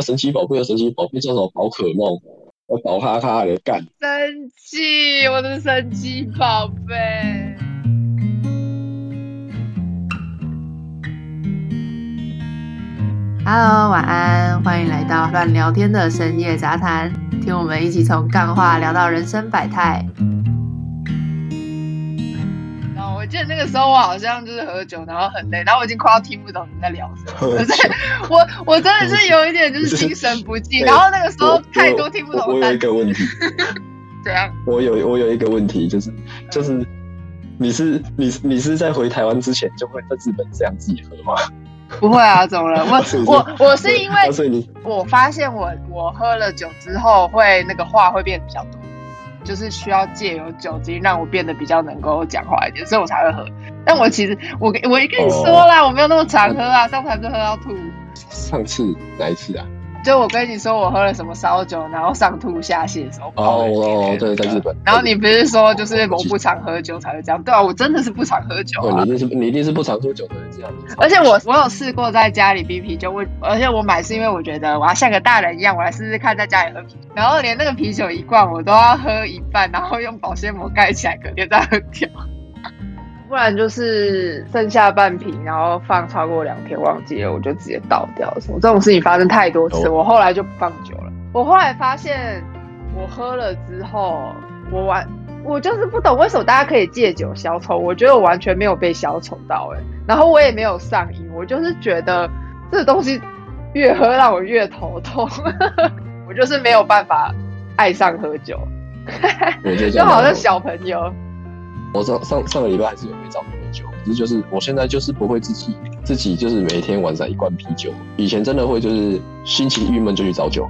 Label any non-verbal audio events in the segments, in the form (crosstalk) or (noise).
神奇宝贝，神奇宝贝叫什么宝可梦，要宝哈哈的干。生气，我的神奇宝贝。Hello，晚安，欢迎来到乱聊天的深夜杂谈，听我们一起从干话聊到人生百态。然后我记得那个时候我好像就是喝酒，然后很累，然后我已经快要听不懂你在聊什么，(laughs) 可是我我真的是有一点就是精神不济，(laughs) 然后那个时候太多听不懂。我有一个问题，(laughs) 怎样？我有我有一个问题，就是就是你是你你是在回台湾之前就会在日本这样自己喝吗？不会啊，怎么了？我我我是因为，所以你我发现我我喝了酒之后会那个话会变得比较多，就是需要借由酒精让我变得比较能够讲话一点，所以我才会喝。但我其实我我一跟你说啦，我没有那么常喝啊，上次是喝到吐。上次哪一次啊？就我跟你说，我喝了什么烧酒，然后上吐下泻的时候。哦哦，对，在日本。然后你不是说，就是我不常喝酒才会这样？对啊，我真的是不常喝酒啊。你一定是你一定是不常喝酒才会这样。而且我我有试过在家里逼啤酒，我而且我买是因为我觉得我要像个大人一样，我来试试看在家里喝啤酒。然后连那个啤酒一罐我都要喝一半，然后用保鲜膜盖起来，隔天再喝掉。不然就是剩下半瓶，然后放超过两天忘记了，我就直接倒掉。什么这种事情发生太多次，我后来就不放酒了。我后来发现，我喝了之后，我完，我就是不懂为什么大家可以借酒消愁，我觉得我完全没有被消愁到哎。然后我也没有上瘾，我就是觉得这东西越喝让我越头痛，(laughs) 我就是没有办法爱上喝酒，就 (laughs) 好像小朋友。我上上上个礼拜还是有被找你喝酒，可是就是我现在就是不会自己自己就是每天晚上一罐啤酒。以前真的会就是心情郁闷就去找酒，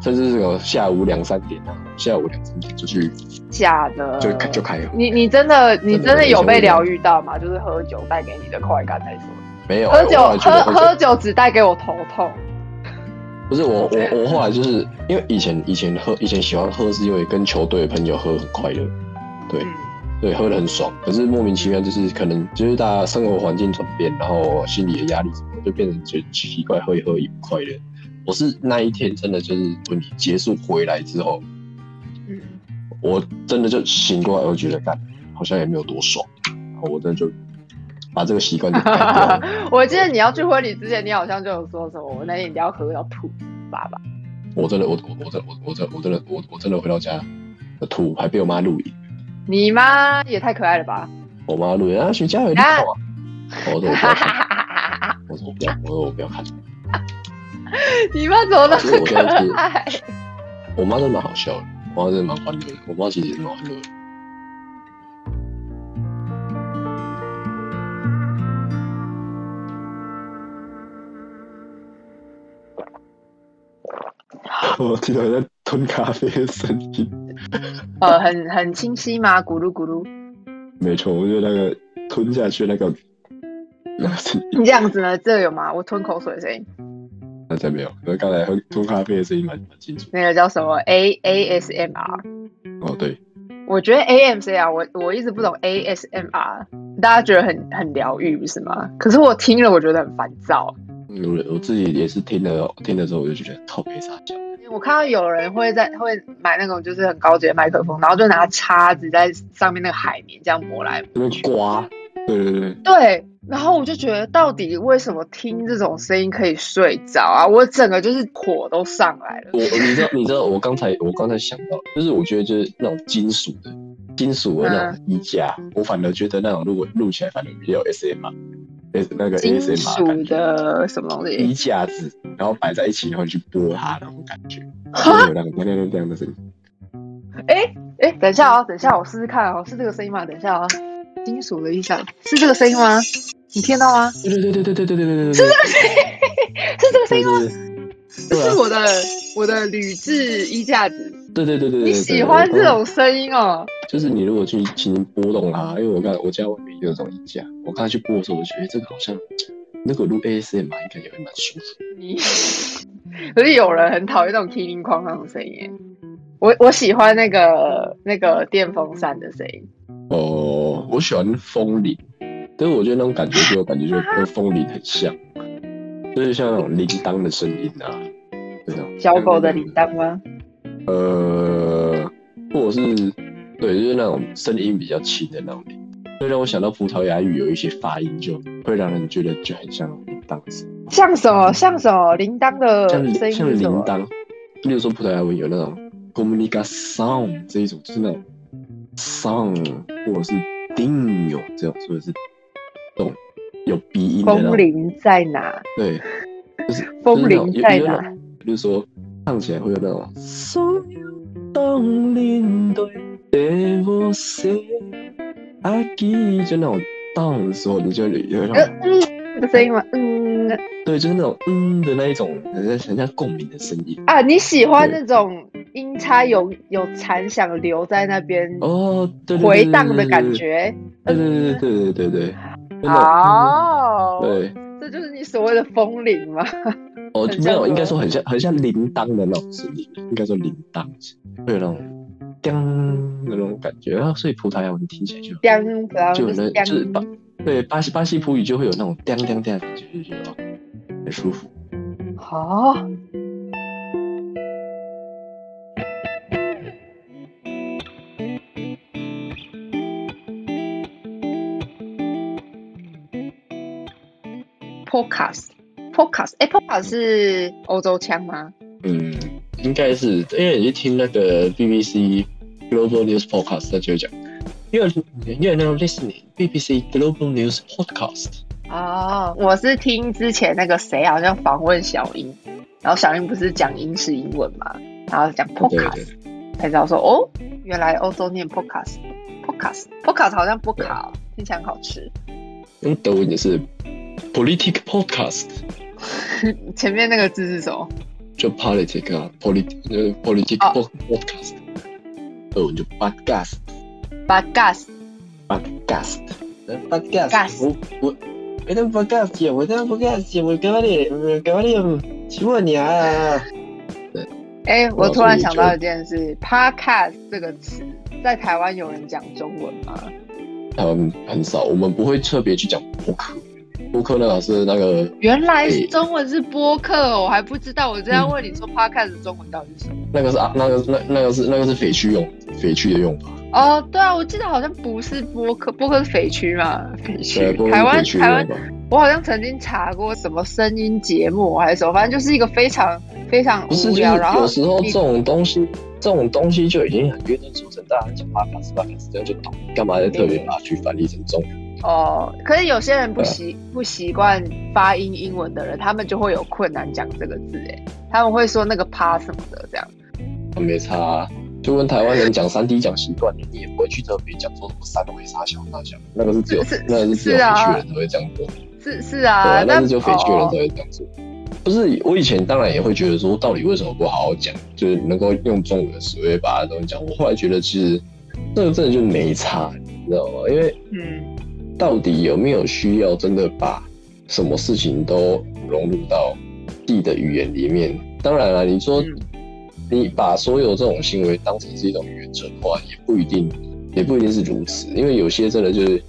甚至这个下午两三点啊，下午两三点就去。假的。就就开了。你你真的你真的有被疗愈到吗？就是喝酒带给你的快感来说。没有。喝酒喝喝酒只带给我头痛。不是我我我后来就是因为以前以前喝以前喜欢喝是因为跟球队的朋友喝很快乐，对。对，喝的很爽，可是莫名其妙就是可能就是大家生活环境转变，然后心理的压力什么，就变成就奇怪，喝一喝也不快乐。我是那一天真的就是婚礼结束回来之后，嗯，我真的就醒过来，我觉得干好像也没有多爽，然后我真的就把这个习惯就改掉。(laughs) 我记得你要去婚礼之前，你好像就有说什么，我那天一定要喝到吐，爸爸。我真的，我我我真我我真我真的我我真的回到家吐，还被我妈录影。你妈也太可爱了吧！我妈录啊，徐佳有点好啊。(laughs) 我说我不要看，我说我不要，我说我不要看。你妈怎么那么可爱？我妈真的蛮好笑的，我妈真的蛮欢乐的，我妈其实也蛮欢乐。(laughs) 我听到在吞咖啡的声音。呃，很 (laughs) 很清晰吗？咕噜咕噜。没错，我觉得那个吞下去那个，(laughs) 那是你这样子呢？这有吗？我吞口水的声音。那才没有，我刚才喝吞咖啡的声音蛮蛮清楚。那个叫什么 A A S M R？哦，对。我觉得 A M C 啊，我我一直不懂 A S M R，大家觉得很很疗愈，不是吗？可是我听了，我觉得很烦躁。我我自己也是听了听了之后，我就觉得靠背撒娇。我看到有人会在会买那种就是很高级的麦克风，然后就拿叉子在上面那个海绵这样磨来磨去刮，对对对对。然后我就觉得，到底为什么听这种声音可以睡着啊？我整个就是火都上来了。我你知道你知道我刚才我刚才想到，就是我觉得就是那种金属的金属的那种衣架，我反而觉得那种如果录起来反而比较 S M 啊。那个金属的什么东西？衣架子，然后摆在一起，然后去拨它那种感觉，有那种那那这样的声音。哎哎，等一下哦，等一下我试试看哦，是这个声音吗？等一下哦，金属的衣架是这个声音吗？你听到吗？对对对对对对对对对，是这个声音，是这个声音吗？这是我的我的铝制衣架子。对对对对对，你喜欢这种声音哦？就是你如果去轻轻拨动它，因为我看我家外面有这种音架，我刚才去拨的时候，我觉得这个好像那个录 ASM 应该也会蛮舒服。你 (laughs) 可是有人很讨厌那种叮叮哐那种声音，我我喜欢那个那个电风扇的声音。哦，我喜欢风铃，但是我觉得那种感觉给我感觉就 (laughs) 跟风铃很像，就是像那种铃铛的声音啊。这样。小狗的铃铛吗？呃，或者是对，就是那种声音比较轻的那种铃，会让我想到葡萄牙语有一些发音，就会让人觉得就很像铃铛声，像什么？像什么？铃铛的像声音像铃是什么？铛。例如说葡萄牙文有那种 comunicação 这一种，就是那种 sound 或者是 dinho 这种，或者是动有鼻音的风铃在哪？对，就是风铃在？哪？比如说唱起来会有那种。所有当年对的我说，阿基就那种荡的时候，你就有一种嗯的声音吗？嗯，对，就是那种嗯的那一种，很像很像共鸣的声音啊。你喜欢那种音差有有残响留在那边哦，回荡的感觉。对对对对对对对。哦，对，这就是你所谓的风铃吗？哦，没有，应该说很像很像铃铛的那种声音，应该说铃铛，会有那种叮的那种感觉，然后所以葡萄牙文听起来就叮，就有就是那就是巴对巴西巴西葡语就会有那种叮叮叮的感觉，就觉得哦很舒服。好。Podcast，Podcast，哎，Podcast 是欧洲腔吗？嗯，应该是因为你去听那个 BBC Global News Podcast，他就会讲，You're you're now listening BBC Global News Podcast。哦，我是听之前那个谁好像访问小英，然后小英不是讲英式英文嘛，然后讲 podcast，对，才知道说哦，原来欧洲念 podcast，podcast，podcast 好像不卡、哦，听起来很好吃。用德文也是 Politic Podcast。前面那个字是什么？就 politic 啊，polit 呃 politic 哦 pod- podcast，德文就 podcast podcast podcast 呃 podcast，Gas 我我我当 podcast 呀，我当 podcast 呀，我干嘛的？我干嘛的？请问你啊？对哎、我哦突然想到一件事，podcast 这个词在台湾有人讲中文吗？他们很少，我们不会特别去讲播客，播客那个是那个原来中文是播客，我还不知道。我这样问你说 podcast 的中文到底是什么？那个是啊，那个那那个是那个是匪区用匪区的用法，哦，对啊，我记得好像不是播客，播客是匪区嘛，匪对，区。台湾台湾。我好像曾经查过什么声音节目还是什么，反正就是一个非常非常不是，就是然后有时候你这种东西，这种东西就已经很约定俗成，大家讲巴卡斯巴卡斯这样就懂，干嘛要特别把它去翻译成中文？哦，可是有些人不习不习惯发音英文的人，他们就会有困难讲这个字，哎，他们会说那个趴什么的这样。他没差、啊，就跟台湾人讲三 D 讲习惯了，你也不会去特别讲说什么三维杀小大小，那个是只有是那个是只有是啊匪区人才会这样做，是是对啊，啊，那但是只有匪区人哦才会这样做。不是，我以前当然也会觉得说，到底为什么不好好讲，就是能够用中文的词汇把它东西讲。我后来觉得，其实这个真的就没差，你知道吗？因为嗯到底有没有需要真的把什么事情都融入到自己的语言里面？当然了，你说嗯你把所有这种行为当成是一种语言转化，也不一定，也不一定是如此。因为有些真的就是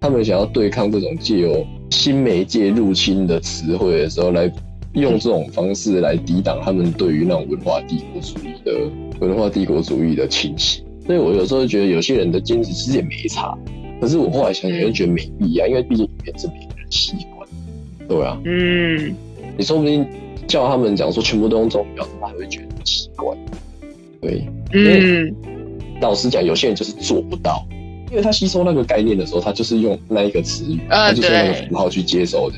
他们想要对抗这种借由新媒介入侵的词汇的时候，来用这种方式来抵挡他们对于那种文化帝国主义的文化帝国主义的侵袭。所以我有时候觉得有些人的坚持其实也没差，可是我后来想想又觉得没必要，因为毕竟语言是每个人习惯，对啊，嗯，你说不定叫他们讲说全部都用中文表示，他还会觉得很奇怪。对，嗯，老实讲，有些人就是做不到，因为他吸收那个概念的时候，他就是用那一个词语，呃他就是用那符号去接收的。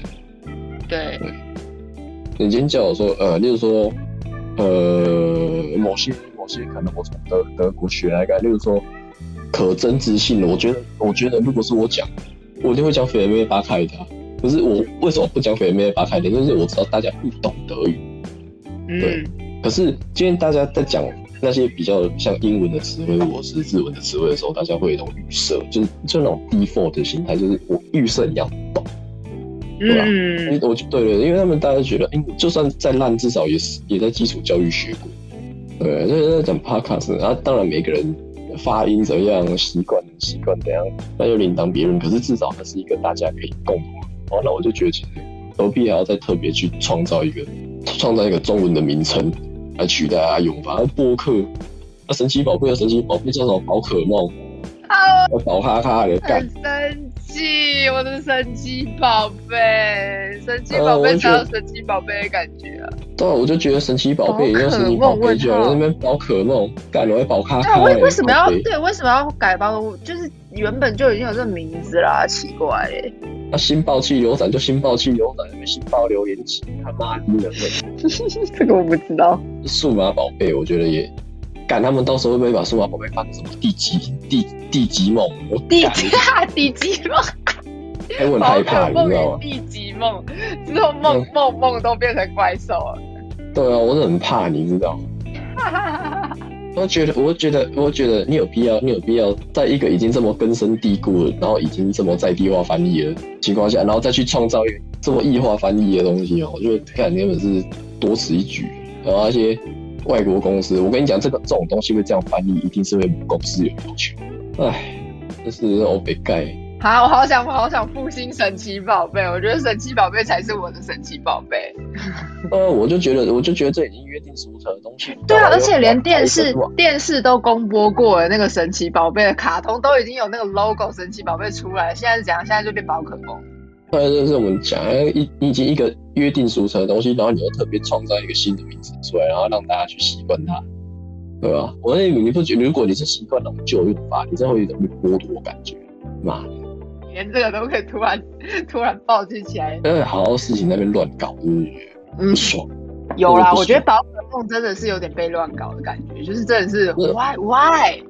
对，你今天叫我说，呃，例如说，呃，某些某些可能我从德德国学来的，例如说可真直性的，我觉得我觉得如果是我讲，我一定会讲菲梅巴开的啊。可是我为什么不讲菲梅巴开的？就是我知道大家不懂德语。对嗯，可是今天大家在讲那些比较像英文的词汇或是日文的词汇的时候，大家会有一种预设，就是就那种 default 的心态，就是我预设你要懂。对吧我就对对，因为他们大家觉得，哎、就算再烂，至少也是也在基础教育学过。对，所以在讲 podcast，然后当然每个人发音怎么样，习惯习惯怎样，那就另当别论。可是至少它是一个大家可以共同的。哦，那我就觉得其实何必还要再特别去创造一个创造一个中文的名称来取代阿勇吧。播客，那神奇宝贝的神奇宝贝叫什么？宝可梦，啊，宝哈哈的干很。生气，我的神奇宝贝，神奇宝贝才有神奇宝贝的感觉啊！对啊，我就觉得神奇宝贝神奇宝梦贝就好了，那边宝可梦，干我宝咖对。为为什么要对为什么要改包？就是原本就已经有这个名字啦，奇怪耶！那新爆气流斩就新爆气流斩，那边新爆留言机，他妈低能的。(laughs) 这个我不知道。数码宝贝，我觉得也赶，他们到时候会不会把数码宝贝放成什么地级地地级梦？我地级啊 (laughs) 地级梦，哎我很害怕，你知道吗？与地级梦，之后梦嗯梦梦都变成怪兽了。对啊，我是很怕，你知道吗？(laughs) 我觉得，我觉得，我觉得你有必要，你有必要在一个已经这么根深蒂固了，然后已经这么在地化翻译的情况下，然后再去创造一个这么异化翻译的东西哦，我觉得看根本是多此一举。然后那些外国公司，我跟你讲，这个这种东西会这样翻译，一定是会公司有要求。唉，这是欧北盖。好，我好想，我好想复兴神奇宝贝，我觉得神奇宝贝才是我的神奇宝贝。呃，我就觉得，我就觉得这已经约定俗成的东西。对啊，而且连电视电视都公播过了，那个神奇宝贝的卡通都已经有那个 logo 神奇宝贝出来了，现在是怎样？现在就变宝可梦。对，就是我们讲一已经一个约定俗成的东西，然后你又特别创造一个新的名字出来，然后让大家去习惯它，对吧？我那你不觉得，如果你是习惯那种旧用法，你真的会有一种被剥夺感觉。妈的，连这个都可以突然 (laughs) 突然暴击起来，因为好多事情那边乱搞，就是嗯不，爽。有啦，我觉得宝可梦真的是有点被乱搞的感觉，就是真的是是 why why？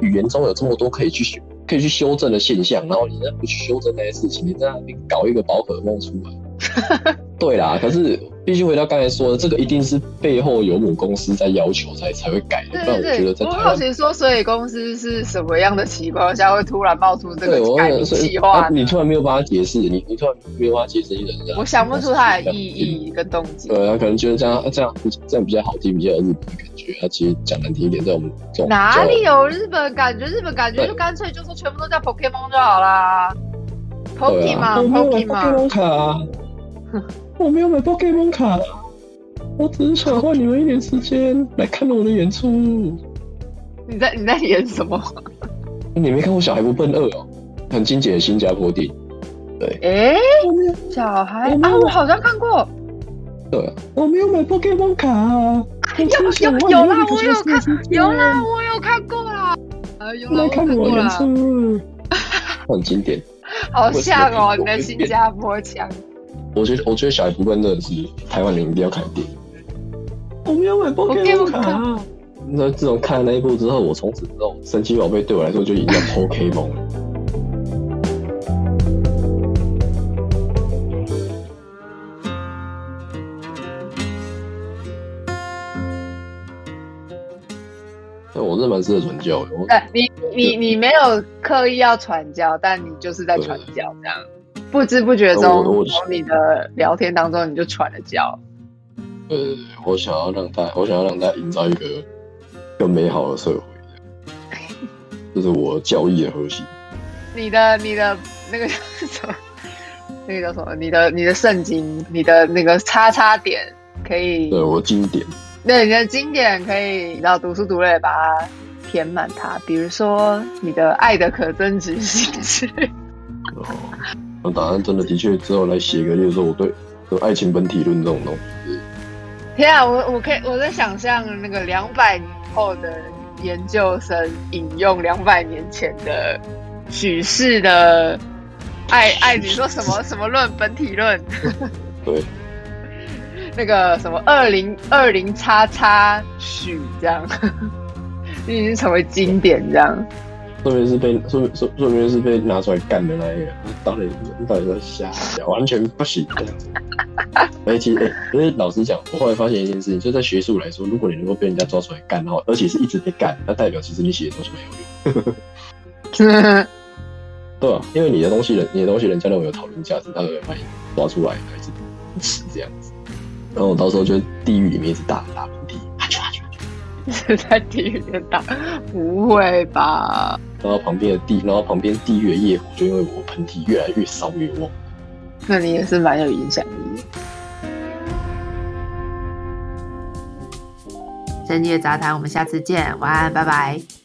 语言中有这么多可以去修、可以去修正的现象，然后你再不去修正那些事情，你在那边搞一个宝可梦出来。(laughs) 对啦，可是必须回到刚才说的，这个一定是背后有母公司在要求才才会改的，对不然我觉得在台湾，好奇说，所以公司是什么样的情况下会突然冒出这个改名计划？啊你突然没有办法解释，你你突然没有办法解释一个人家，我想不出它的意。义跟动机。对啊，可能觉得这样这样这样比较好听，比较有日本的感觉。他其实讲难听一点，在我们这种哪里有日本感觉？日本感觉就干脆就说全部都叫 Pokemon 就好啦。对啊，我没有买 Pokemon，Pokemon，Pokemon 卡啊，(laughs) 我没有买 Pokemon 卡啊，我只是想花你们一点时间来看我的演出。你在你在演什么？你没看过《小孩不笨二》哦，很经典的新加坡电影。诶，我没有，小孩啊，我好像看过，对啊，我没有买 Pokemon 卡啊。我只是想有有啦，我有看有啦，我有看过啦，啊，有啦，看过啦，(laughs) 很经典。好像哦，你的新加坡腔。我觉得，我觉得《小孩不笨》真的是台湾人一定要看的电影。我没有买 Pokemon 卡卡。那自从看了那一部之后，我从此之后，神奇宝贝对我来说就已经叫 Pokemon 了。对我真的蛮适合传教的。你你你没有刻意要传教，但你就是在传教，这样不知不觉中从你的聊天当中你就喘了教。呃，我想要让大，我想要让大家营造一个更美好的社会，这是我教义的核心。(laughs) 你的你的那个叫什么？那个叫什么？你的你的圣经，你的那个叉叉点可以，对我经典，对你的经典可以，然后读书读累把它填满它。比如说你的爱的可增值性之类的。(laughs) 哦，我打算真的的确之后来写个，例如说我对对爱情本体论这种东西，天啊，我我可以我在想象那个两百年后的研究生引用两百年前的许氏的爱爱，你说什么什么论本体论？(laughs) 对，那个什么二零二零叉叉许这样，你 (laughs) 已经成为经典这样。顺便是被顺顺顺便是被拿出来干的那一个，到底到底在瞎讲，完全不行这样子。而且，哎、因为老实讲，我后来发现一件事情，就在学术来说，如果你能够被人家抓出来干，然后而且是一直被干，那代表其实你写的东西没有用。(laughs) 对啊，因为你的东西人，你的东西人家认为有讨论价值，他就会把你抓出来，还是吃这样子。然后我到时候就地狱里面一直打打喷嚏，是 (laughs) 在地狱里面打？不会吧？然后旁边的地，然后旁边地狱的业火就因为我喷嚏越来越烧越旺。那你也是蛮有影响力的。深夜杂谈，我们下次见，晚安，拜拜。